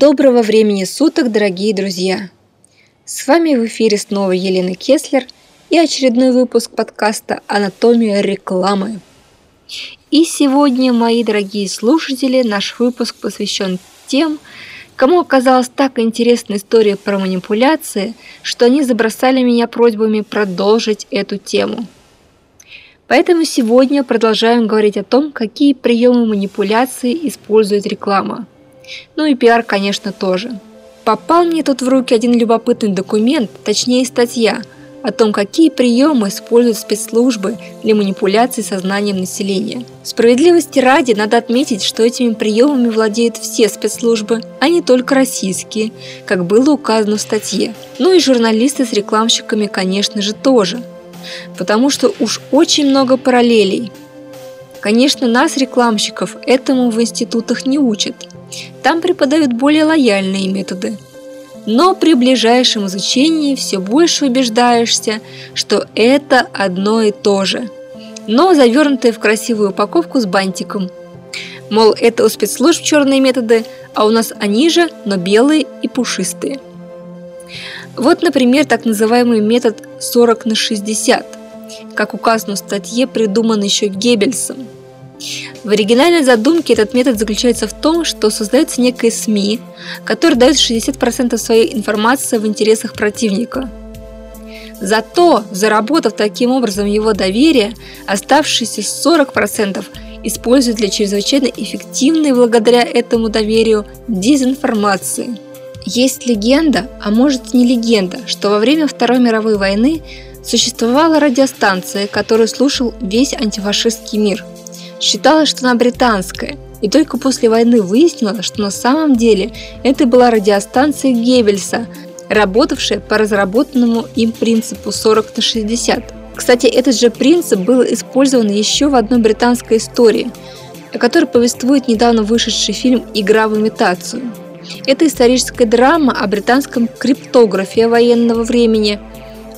Доброго времени суток, дорогие друзья! С вами в эфире снова Елена Кеслер и очередной выпуск подкаста «Анатомия рекламы». И сегодня, мои дорогие слушатели, наш выпуск посвящен тем, кому оказалась так интересна история про манипуляции, что они забросали меня просьбами продолжить эту тему. Поэтому сегодня продолжаем говорить о том, какие приемы манипуляции использует реклама. Ну и пиар, конечно, тоже. Попал мне тут в руки один любопытный документ, точнее статья – о том, какие приемы используют спецслужбы для манипуляции сознанием населения. Справедливости ради надо отметить, что этими приемами владеют все спецслужбы, а не только российские, как было указано в статье. Ну и журналисты с рекламщиками, конечно же, тоже. Потому что уж очень много параллелей. Конечно, нас, рекламщиков, этому в институтах не учат. Там преподают более лояльные методы – но при ближайшем изучении все больше убеждаешься, что это одно и то же, но завернутое в красивую упаковку с бантиком. Мол, это у спецслужб черные методы, а у нас они же, но белые и пушистые. Вот, например, так называемый метод 40 на 60, как указано в статье, придуман еще Геббельсом – в оригинальной задумке этот метод заключается в том, что создается некая СМИ, которая дает 60% своей информации в интересах противника. Зато, заработав таким образом его доверие, оставшиеся 40% используют для чрезвычайно эффективной благодаря этому доверию дезинформации. Есть легенда, а может не легенда, что во время Второй мировой войны существовала радиостанция, которую слушал весь антифашистский мир – Считалось, что она британская, и только после войны выяснилось, что на самом деле это была радиостанция Геббельса, работавшая по разработанному им принципу 40 на 60. Кстати, этот же принцип был использован еще в одной британской истории, о которой повествует недавно вышедший фильм «Игра в имитацию». Это историческая драма о британском криптографе военного времени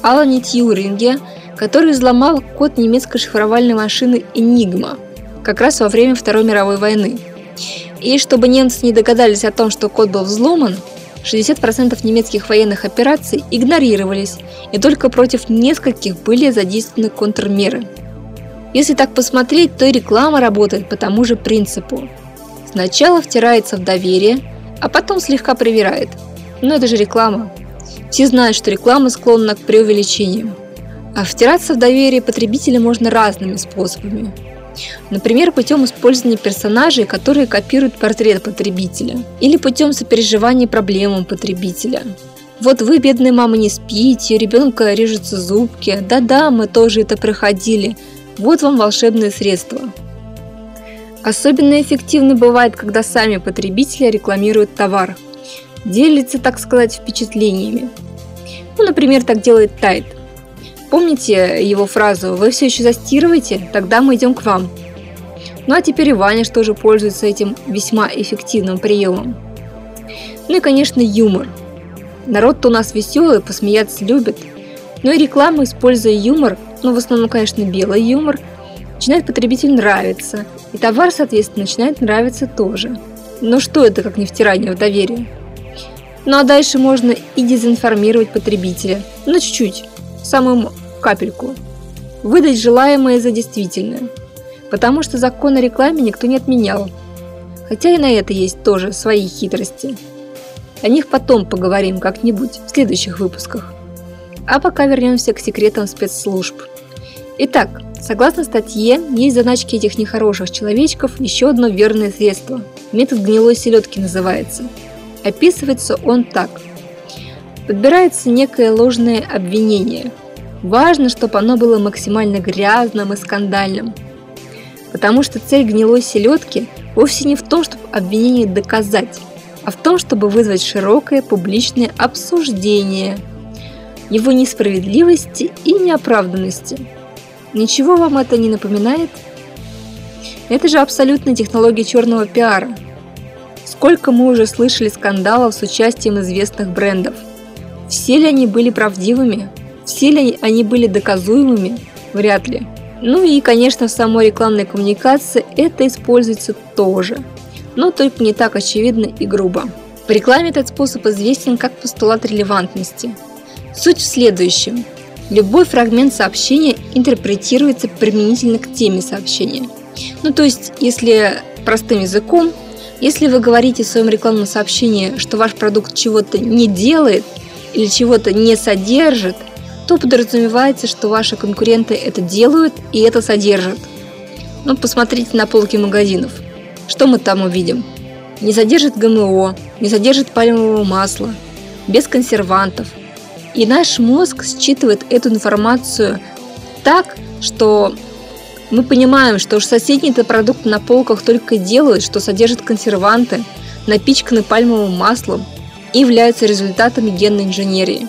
Алане Тьюринге, который взломал код немецкой шифровальной машины «Энигма», как раз во время Второй мировой войны. И чтобы немцы не догадались о том, что код был взломан, 60% немецких военных операций игнорировались, и только против нескольких были задействованы контрмеры. Если так посмотреть, то и реклама работает по тому же принципу. Сначала втирается в доверие, а потом слегка привирает. Но это же реклама. Все знают, что реклама склонна к преувеличению. А втираться в доверие потребителя можно разными способами. Например, путем использования персонажей, которые копируют портрет потребителя, или путем сопереживания проблемам потребителя. Вот вы, бедная мама, не спите, ребенка режутся зубки. Да-да, мы тоже это проходили. Вот вам волшебное средство. Особенно эффективно бывает, когда сами потребители рекламируют товар. Делятся, так сказать, впечатлениями. Ну, например, так делает Тайт – Помните его фразу «Вы все еще застирываете? Тогда мы идем к вам». Ну а теперь и Ваня тоже пользуется этим весьма эффективным приемом. Ну и, конечно, юмор. Народ-то у нас веселый, посмеяться любит. Но и реклама, используя юмор, ну в основном, конечно, белый юмор, начинает потребителю нравиться. И товар, соответственно, начинает нравиться тоже. Но что это, как не втирание в доверие? Ну а дальше можно и дезинформировать потребителя. Ну чуть-чуть. Самую капельку. Выдать желаемое за действительное. Потому что закон о рекламе никто не отменял. Хотя и на это есть тоже свои хитрости. О них потом поговорим как-нибудь в следующих выпусках. А пока вернемся к секретам спецслужб. Итак, согласно статье, есть заначки этих нехороших человечков еще одно верное средство. Метод гнилой селедки называется. Описывается он так. Подбирается некое ложное обвинение – Важно, чтобы оно было максимально грязным и скандальным. Потому что цель гнилой селедки вовсе не в том, чтобы обвинение доказать, а в том, чтобы вызвать широкое публичное обсуждение его несправедливости и неоправданности. Ничего вам это не напоминает? Это же абсолютная технология черного пиара. Сколько мы уже слышали скандалов с участием известных брендов. Все ли они были правдивыми? Все ли они были доказуемыми? Вряд ли. Ну и, конечно, в самой рекламной коммуникации это используется тоже, но только не так очевидно и грубо. В рекламе этот способ известен как постулат релевантности. Суть в следующем. Любой фрагмент сообщения интерпретируется применительно к теме сообщения. Ну то есть, если простым языком, если вы говорите в своем рекламном сообщении, что ваш продукт чего-то не делает или чего-то не содержит, то подразумевается, что ваши конкуренты это делают и это содержат. Ну, посмотрите на полки магазинов. Что мы там увидим? Не содержит ГМО, не содержит пальмового масла, без консервантов. И наш мозг считывает эту информацию так, что мы понимаем, что уж соседние-то продукты на полках только делают, что содержат консерванты, напичканы пальмовым маслом и являются результатами генной инженерии.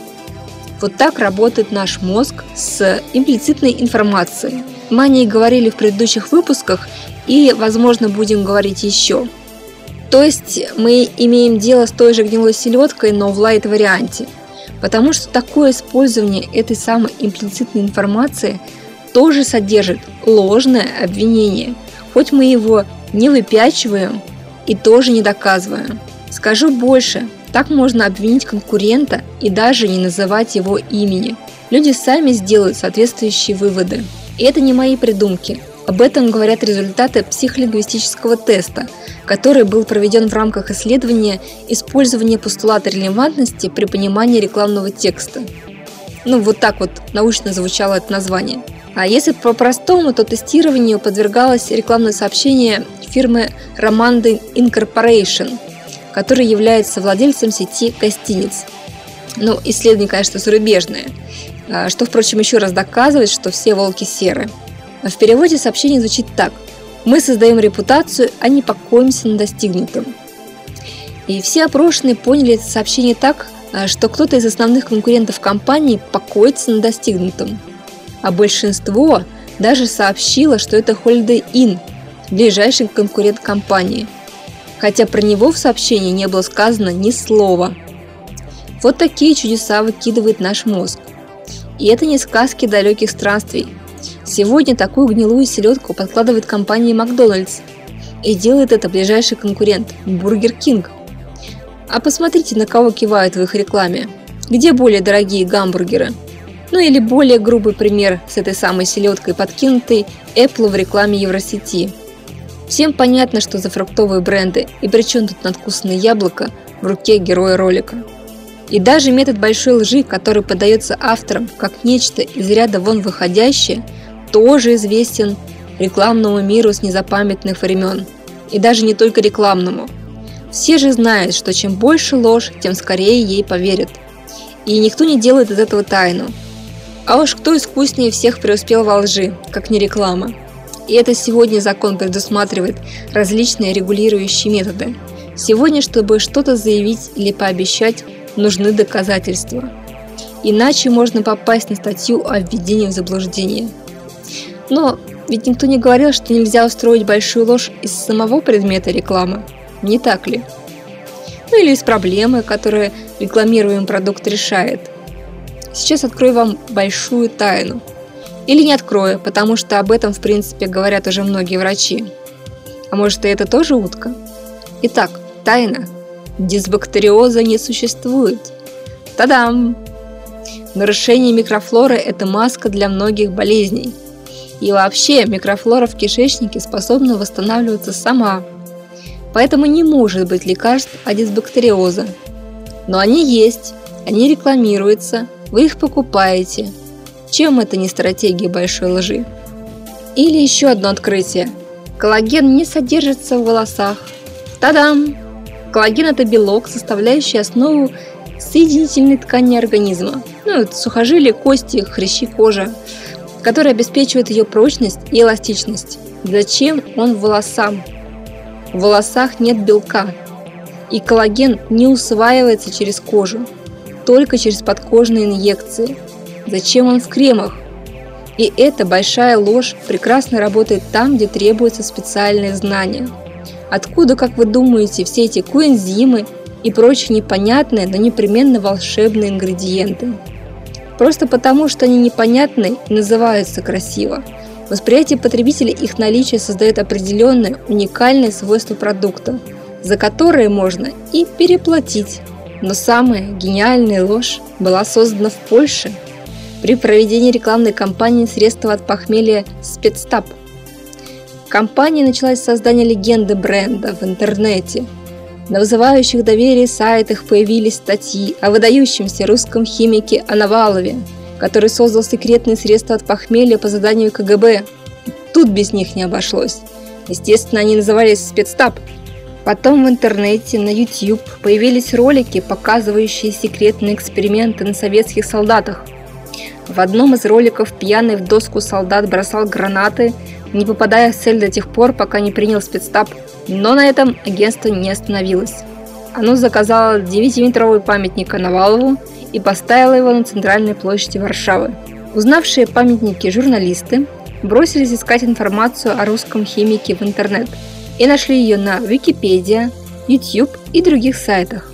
Вот так работает наш мозг с имплицитной информацией. Мы о ней говорили в предыдущих выпусках и, возможно, будем говорить еще. То есть мы имеем дело с той же гнилой селедкой, но в лайт-варианте. Потому что такое использование этой самой имплицитной информации – тоже содержит ложное обвинение, хоть мы его не выпячиваем и тоже не доказываем. Скажу больше, так можно обвинить конкурента и даже не называть его имени. Люди сами сделают соответствующие выводы. И это не мои придумки. Об этом говорят результаты психолингвистического теста, который был проведен в рамках исследования использования постулата релевантности при понимании рекламного текста. Ну, вот так вот научно звучало это название – а если по-простому, то тестированию подвергалось рекламное сообщение фирмы Romandy Incorporation, который является владельцем сети гостиниц. Ну, исследование, конечно, зарубежное, а, что, впрочем, еще раз доказывает, что все волки серы. А в переводе сообщение звучит так. Мы создаем репутацию, а не покоимся на достигнутом. И все опрошенные поняли это сообщение так, а, что кто-то из основных конкурентов компании покоится на достигнутом – а большинство даже сообщило, что это Holiday Inn, ближайший конкурент компании, хотя про него в сообщении не было сказано ни слова. Вот такие чудеса выкидывает наш мозг. И это не сказки далеких странствий. Сегодня такую гнилую селедку подкладывает компания Макдональдс. И делает это ближайший конкурент – Burger King. А посмотрите, на кого кивают в их рекламе. Где более дорогие гамбургеры – ну или более грубый пример с этой самой селедкой подкинутой Apple в рекламе Евросети. Всем понятно, что за фруктовые бренды и при чем тут надкусанное яблоко в руке героя ролика. И даже метод большой лжи, который подается авторам как нечто из ряда вон выходящее, тоже известен рекламному миру с незапамятных времен. И даже не только рекламному. Все же знают, что чем больше ложь, тем скорее ей поверят. И никто не делает из этого тайну. А уж кто искуснее всех преуспел во лжи, как не реклама. И это сегодня закон предусматривает различные регулирующие методы. Сегодня, чтобы что-то заявить или пообещать, нужны доказательства. Иначе можно попасть на статью о введении в заблуждение. Но ведь никто не говорил, что нельзя устроить большую ложь из самого предмета рекламы. Не так ли? Ну или из проблемы, которую рекламируемый продукт решает. Сейчас открою вам большую тайну. Или не открою, потому что об этом, в принципе, говорят уже многие врачи. А может и это тоже утка? Итак, тайна. Дисбактериоза не существует. Та-дам! Нарушение микрофлоры – это маска для многих болезней. И вообще, микрофлора в кишечнике способна восстанавливаться сама. Поэтому не может быть лекарств от дисбактериоза. Но они есть, они рекламируются, вы их покупаете. Чем это не стратегия большой лжи? Или еще одно открытие. Коллаген не содержится в волосах. Та-дам! Коллаген – это белок, составляющий основу соединительной ткани организма. Ну, это сухожилия, кости, хрящи, кожа, которые обеспечивают ее прочность и эластичность. Зачем он волосам? В волосах нет белка, и коллаген не усваивается через кожу только через подкожные инъекции. Зачем он в кремах? И эта большая ложь прекрасно работает там, где требуются специальные знания. Откуда, как вы думаете, все эти коэнзимы и прочие непонятные, но непременно волшебные ингредиенты? Просто потому, что они непонятны и называются красиво. Восприятие потребителя их наличие создает определенное уникальное свойство продукта, за которое можно и переплатить. Но самая гениальная ложь была создана в Польше при проведении рекламной кампании средства от похмелья «Спецтаб». Компания началась с создания легенды бренда в интернете. На вызывающих доверие сайтах появились статьи о выдающемся русском химике Анавалове, который создал секретные средства от похмелья по заданию КГБ. Тут без них не обошлось. Естественно, они назывались «Спецтаб», Потом в интернете, на YouTube появились ролики, показывающие секретные эксперименты на советских солдатах. В одном из роликов пьяный в доску солдат бросал гранаты, не попадая в цель до тех пор, пока не принял спецтаб. Но на этом агентство не остановилось. Оно заказало 9-метровый памятник Коновалову и поставило его на центральной площади Варшавы. Узнавшие памятники журналисты бросились искать информацию о русском химике в интернет – и нашли ее на Википедия, YouTube и других сайтах.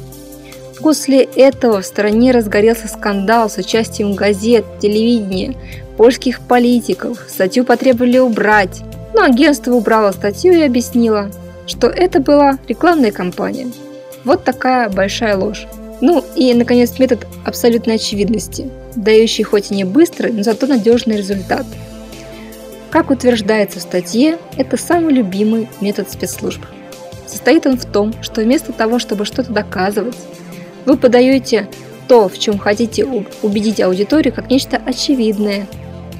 После этого в стране разгорелся скандал с участием газет, телевидения, польских политиков. Статью потребовали убрать, но агентство убрало статью и объяснило, что это была рекламная кампания. Вот такая большая ложь. Ну и, наконец, метод абсолютной очевидности, дающий хоть и не быстрый, но зато надежный результат – как утверждается в статье, это самый любимый метод спецслужб. Состоит он в том, что вместо того, чтобы что-то доказывать, вы подаете то, в чем хотите убедить аудиторию, как нечто очевидное,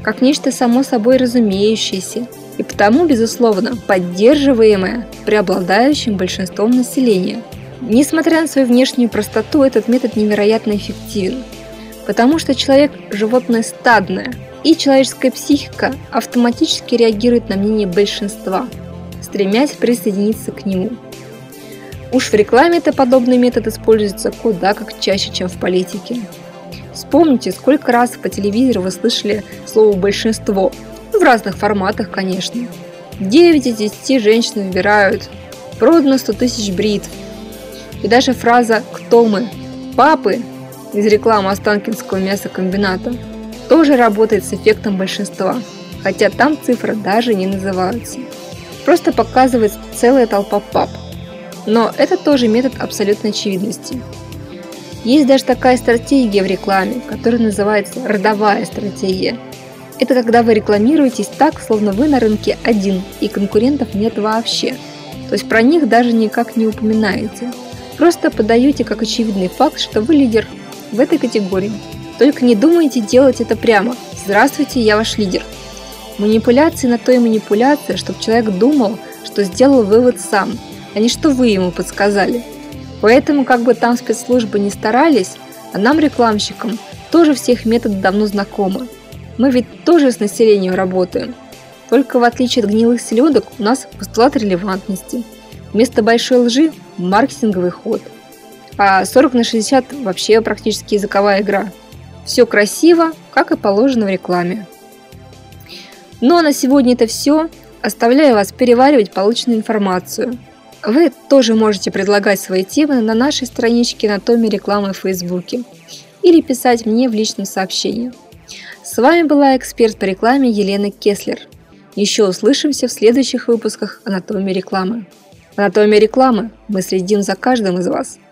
как нечто само собой разумеющееся и потому, безусловно, поддерживаемое преобладающим большинством населения. Несмотря на свою внешнюю простоту, этот метод невероятно эффективен, потому что человек – животное стадное – и человеческая психика автоматически реагирует на мнение большинства, стремясь присоединиться к нему. Уж в рекламе-то подобный метод используется куда как чаще, чем в политике. Вспомните, сколько раз по телевизору вы слышали слово «большинство», в разных форматах, конечно. 9 из 10 женщин выбирают, продано 100 тысяч бритв. И даже фраза «Кто мы?» «Папы» из рекламы Останкинского мясокомбината – тоже работает с эффектом большинства, хотя там цифры даже не называются. Просто показывает целая толпа пап. Но это тоже метод абсолютной очевидности. Есть даже такая стратегия в рекламе, которая называется родовая стратегия. Это когда вы рекламируетесь так, словно вы на рынке один, и конкурентов нет вообще. То есть про них даже никак не упоминаете. Просто подаете как очевидный факт, что вы лидер в этой категории. Только не думайте делать это прямо. Здравствуйте, я ваш лидер. Манипуляции на то и манипуляция, чтобы человек думал, что сделал вывод сам, а не что вы ему подсказали. Поэтому, как бы там спецслужбы не старались, а нам, рекламщикам, тоже всех методы давно знакомы. Мы ведь тоже с населением работаем. Только в отличие от гнилых селедок у нас постулат релевантности. Вместо большой лжи – маркетинговый ход. А 40 на 60 вообще практически языковая игра – все красиво, как и положено в рекламе. Ну а на сегодня это все. Оставляю вас переваривать полученную информацию. Вы тоже можете предлагать свои темы на нашей страничке «Анатомия рекламы» в Фейсбуке или писать мне в личном сообщении. С вами была эксперт по рекламе Елена Кеслер. Еще услышимся в следующих выпусках «Анатомии рекламы». «Анатомия рекламы» мы следим за каждым из вас –